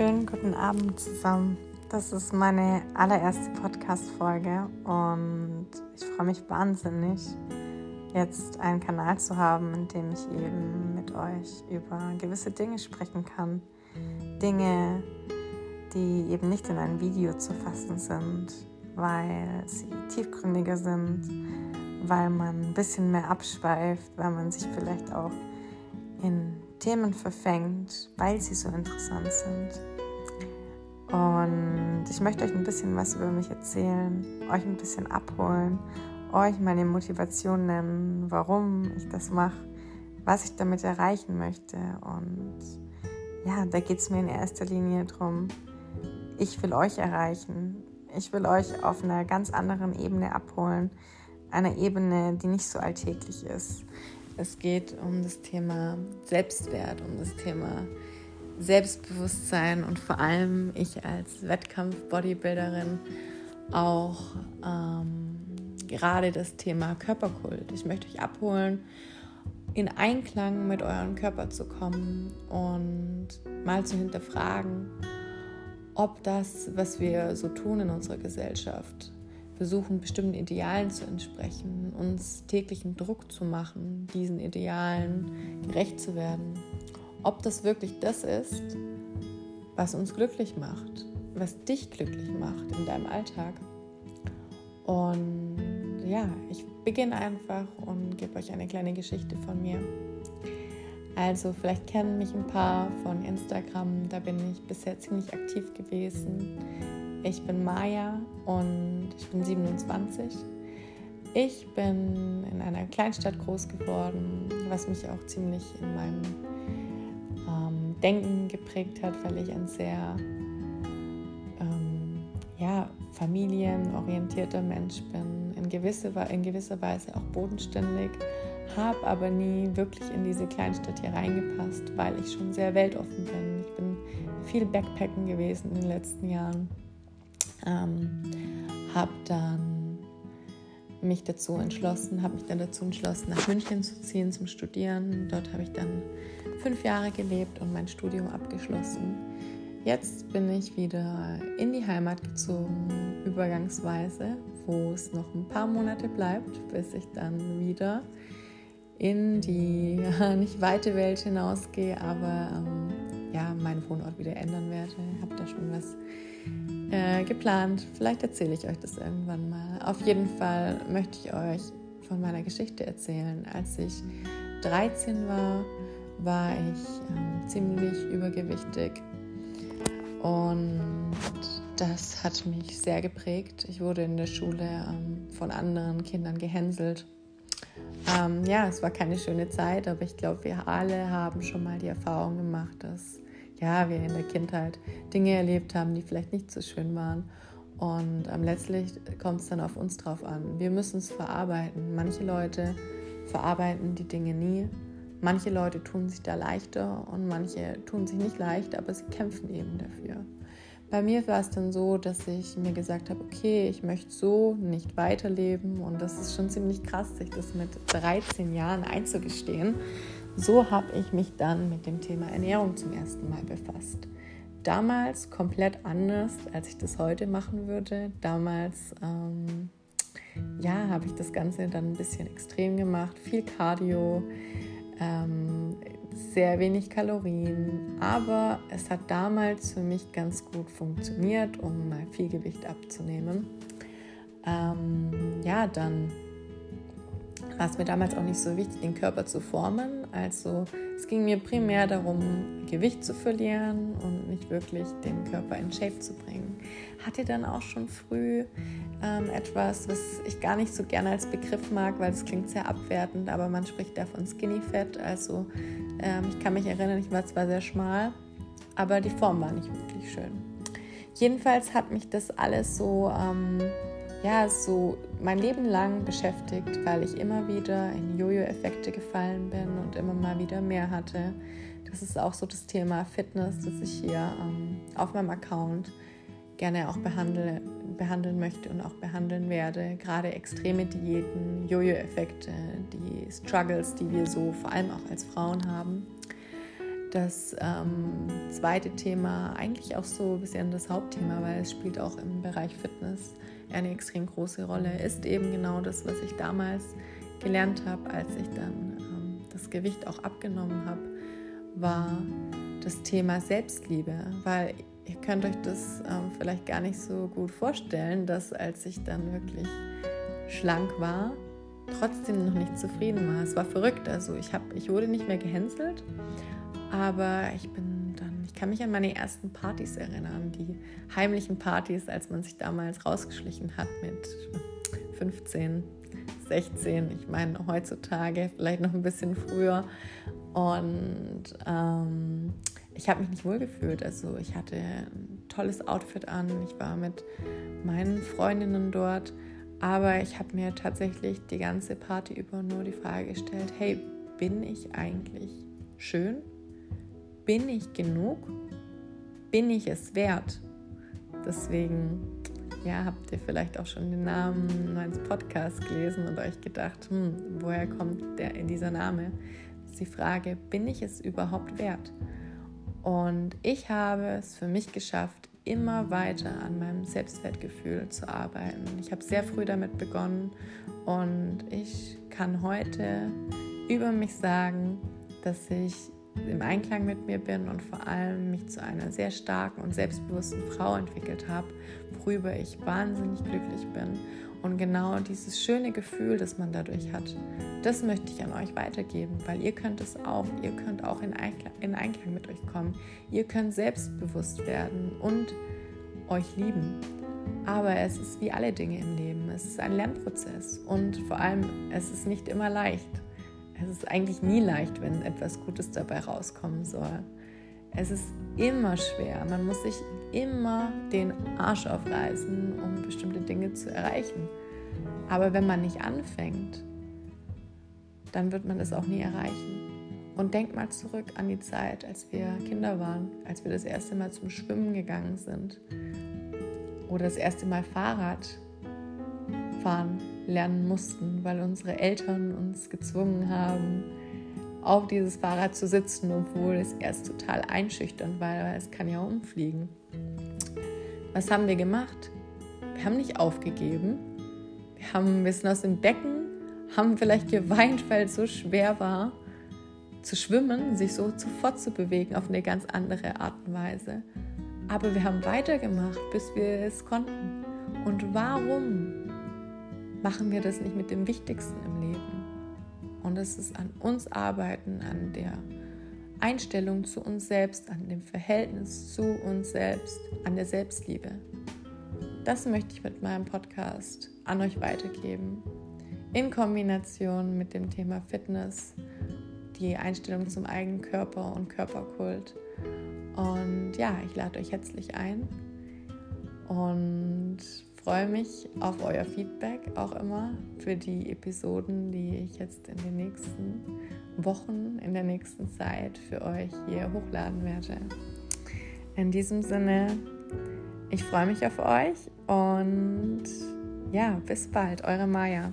Schönen guten Abend zusammen. Das ist meine allererste Podcast-Folge und ich freue mich wahnsinnig, jetzt einen Kanal zu haben, in dem ich eben mit euch über gewisse Dinge sprechen kann. Dinge, die eben nicht in ein Video zu fassen sind, weil sie tiefgründiger sind, weil man ein bisschen mehr abschweift, weil man sich vielleicht auch in Themen verfängt, weil sie so interessant sind. Und ich möchte euch ein bisschen was über mich erzählen, euch ein bisschen abholen, euch meine Motivation nennen, warum ich das mache, was ich damit erreichen möchte. Und ja, da geht es mir in erster Linie darum, ich will euch erreichen. Ich will euch auf einer ganz anderen Ebene abholen, einer Ebene, die nicht so alltäglich ist. Es geht um das Thema Selbstwert, um das Thema Selbstbewusstsein und vor allem ich als Wettkampf-Bodybuilderin auch ähm, gerade das Thema Körperkult. Ich möchte euch abholen, in Einklang mit eurem Körper zu kommen und mal zu hinterfragen, ob das, was wir so tun in unserer Gesellschaft, versuchen, bestimmten Idealen zu entsprechen, uns täglichen Druck zu machen, diesen Idealen gerecht zu werden. Ob das wirklich das ist, was uns glücklich macht, was dich glücklich macht in deinem Alltag. Und ja, ich beginne einfach und gebe euch eine kleine Geschichte von mir. Also vielleicht kennen mich ein paar von Instagram, da bin ich bisher ziemlich aktiv gewesen. Ich bin Maya und ich bin 27. Ich bin in einer Kleinstadt groß geworden, was mich auch ziemlich in meinem Denken geprägt hat, weil ich ein sehr ähm, ja, familienorientierter Mensch bin, in, gewisse, in gewisser Weise auch bodenständig, habe aber nie wirklich in diese Kleinstadt hier reingepasst, weil ich schon sehr weltoffen bin. Ich bin viel Backpacken gewesen in den letzten Jahren ähm, habe dann mich dazu entschlossen, habe mich dann dazu entschlossen, nach München zu ziehen zum Studieren. Dort habe ich dann fünf Jahre gelebt und mein Studium abgeschlossen. Jetzt bin ich wieder in die Heimat gezogen, übergangsweise, wo es noch ein paar Monate bleibt, bis ich dann wieder in die nicht weite Welt hinausgehe, aber ähm, ja, meinen Wohnort wieder ändern werde. Ich habe da schon was äh, geplant. Vielleicht erzähle ich euch das irgendwann mal. Auf jeden Fall möchte ich euch von meiner Geschichte erzählen. Als ich 13 war, war ich ähm, ziemlich übergewichtig und das hat mich sehr geprägt. Ich wurde in der Schule ähm, von anderen Kindern gehänselt. Ähm, ja, es war keine schöne Zeit, aber ich glaube, wir alle haben schon mal die Erfahrung gemacht, dass ja, wir in der Kindheit Dinge erlebt haben, die vielleicht nicht so schön waren. Und ähm, letztlich kommt es dann auf uns drauf an. Wir müssen es verarbeiten. Manche Leute verarbeiten die Dinge nie. Manche Leute tun sich da leichter und manche tun sich nicht leicht, aber sie kämpfen eben dafür. Bei mir war es dann so, dass ich mir gesagt habe, okay, ich möchte so nicht weiterleben und das ist schon ziemlich krass, sich das mit 13 Jahren einzugestehen so habe ich mich dann mit dem Thema Ernährung zum ersten Mal befasst. Damals komplett anders, als ich das heute machen würde. Damals ähm, ja, habe ich das Ganze dann ein bisschen extrem gemacht, viel Cardio, ähm, sehr wenig Kalorien, aber es hat damals für mich ganz gut funktioniert, um mal viel Gewicht abzunehmen. Ähm, ja, dann war es mir damals auch nicht so wichtig, den Körper zu formen. Also es ging mir primär darum, Gewicht zu verlieren und nicht wirklich den Körper in Shape zu bringen. Hatte dann auch schon früh ähm, etwas, was ich gar nicht so gerne als Begriff mag, weil es klingt sehr abwertend, aber man spricht da von Skinny Fat. Also ähm, ich kann mich erinnern, ich war zwar sehr schmal, aber die Form war nicht wirklich schön. Jedenfalls hat mich das alles so ähm, ja, so mein Leben lang beschäftigt, weil ich immer wieder in Jojo-Effekte gefallen bin und immer mal wieder mehr hatte. Das ist auch so das Thema Fitness, das ich hier ähm, auf meinem Account gerne auch behandle, behandeln möchte und auch behandeln werde. Gerade extreme Diäten, Jojo-Effekte, die Struggles, die wir so vor allem auch als Frauen haben. das ähm, zweite Thema eigentlich auch so ein bisschen das Hauptthema, weil es spielt auch im Bereich Fitness eine extrem große Rolle, ist eben genau das, was ich damals gelernt habe, als ich dann ähm, das Gewicht auch abgenommen habe, war das Thema Selbstliebe, weil ihr könnt euch das ähm, vielleicht gar nicht so gut vorstellen, dass als ich dann wirklich schlank war, trotzdem noch nicht zufrieden war. Es war verrückt, also ich, hab, ich wurde nicht mehr gehänselt, aber ich bin kann mich an meine ersten Partys erinnern, die heimlichen Partys, als man sich damals rausgeschlichen hat mit 15, 16. Ich meine, heutzutage vielleicht noch ein bisschen früher. Und ähm, ich habe mich nicht wohl gefühlt. Also ich hatte ein tolles Outfit an. Ich war mit meinen Freundinnen dort. Aber ich habe mir tatsächlich die ganze Party über nur die Frage gestellt, hey, bin ich eigentlich schön? Bin ich genug? Bin ich es wert? Deswegen ja, habt ihr vielleicht auch schon den Namen meines Podcasts gelesen und euch gedacht, hm, woher kommt der, dieser Name? Das ist die Frage, bin ich es überhaupt wert? Und ich habe es für mich geschafft, immer weiter an meinem Selbstwertgefühl zu arbeiten. Ich habe sehr früh damit begonnen und ich kann heute über mich sagen, dass ich im Einklang mit mir bin und vor allem mich zu einer sehr starken und selbstbewussten Frau entwickelt habe, worüber ich wahnsinnig glücklich bin. Und genau dieses schöne Gefühl, das man dadurch hat, das möchte ich an euch weitergeben, weil ihr könnt es auch. Ihr könnt auch in Einklang, in Einklang mit euch kommen. Ihr könnt selbstbewusst werden und euch lieben. Aber es ist wie alle Dinge im Leben. Es ist ein Lernprozess und vor allem, es ist nicht immer leicht. Es ist eigentlich nie leicht, wenn etwas Gutes dabei rauskommen soll. Es ist immer schwer. Man muss sich immer den Arsch aufreißen, um bestimmte Dinge zu erreichen. Aber wenn man nicht anfängt, dann wird man es auch nie erreichen. Und denkt mal zurück an die Zeit, als wir Kinder waren, als wir das erste Mal zum Schwimmen gegangen sind oder das erste Mal Fahrrad fahren lernen mussten, weil unsere Eltern uns gezwungen haben, auf dieses Fahrrad zu sitzen, obwohl es erst total einschüchternd war, weil es kann ja umfliegen. Was haben wir gemacht? Wir haben nicht aufgegeben. Wir, haben, wir sind aus dem Becken, haben vielleicht geweint, weil es so schwer war zu schwimmen, sich so sofort zu bewegen auf eine ganz andere Art und Weise. Aber wir haben weitergemacht, bis wir es konnten. Und warum? Machen wir das nicht mit dem Wichtigsten im Leben. Und es ist an uns arbeiten, an der Einstellung zu uns selbst, an dem Verhältnis zu uns selbst, an der Selbstliebe. Das möchte ich mit meinem Podcast an euch weitergeben. In Kombination mit dem Thema Fitness, die Einstellung zum eigenen Körper und Körperkult. Und ja, ich lade euch herzlich ein. Und freue mich auf euer Feedback auch immer für die Episoden, die ich jetzt in den nächsten Wochen, in der nächsten Zeit für euch hier hochladen werde. In diesem Sinne, ich freue mich auf euch und ja, bis bald, eure Maja.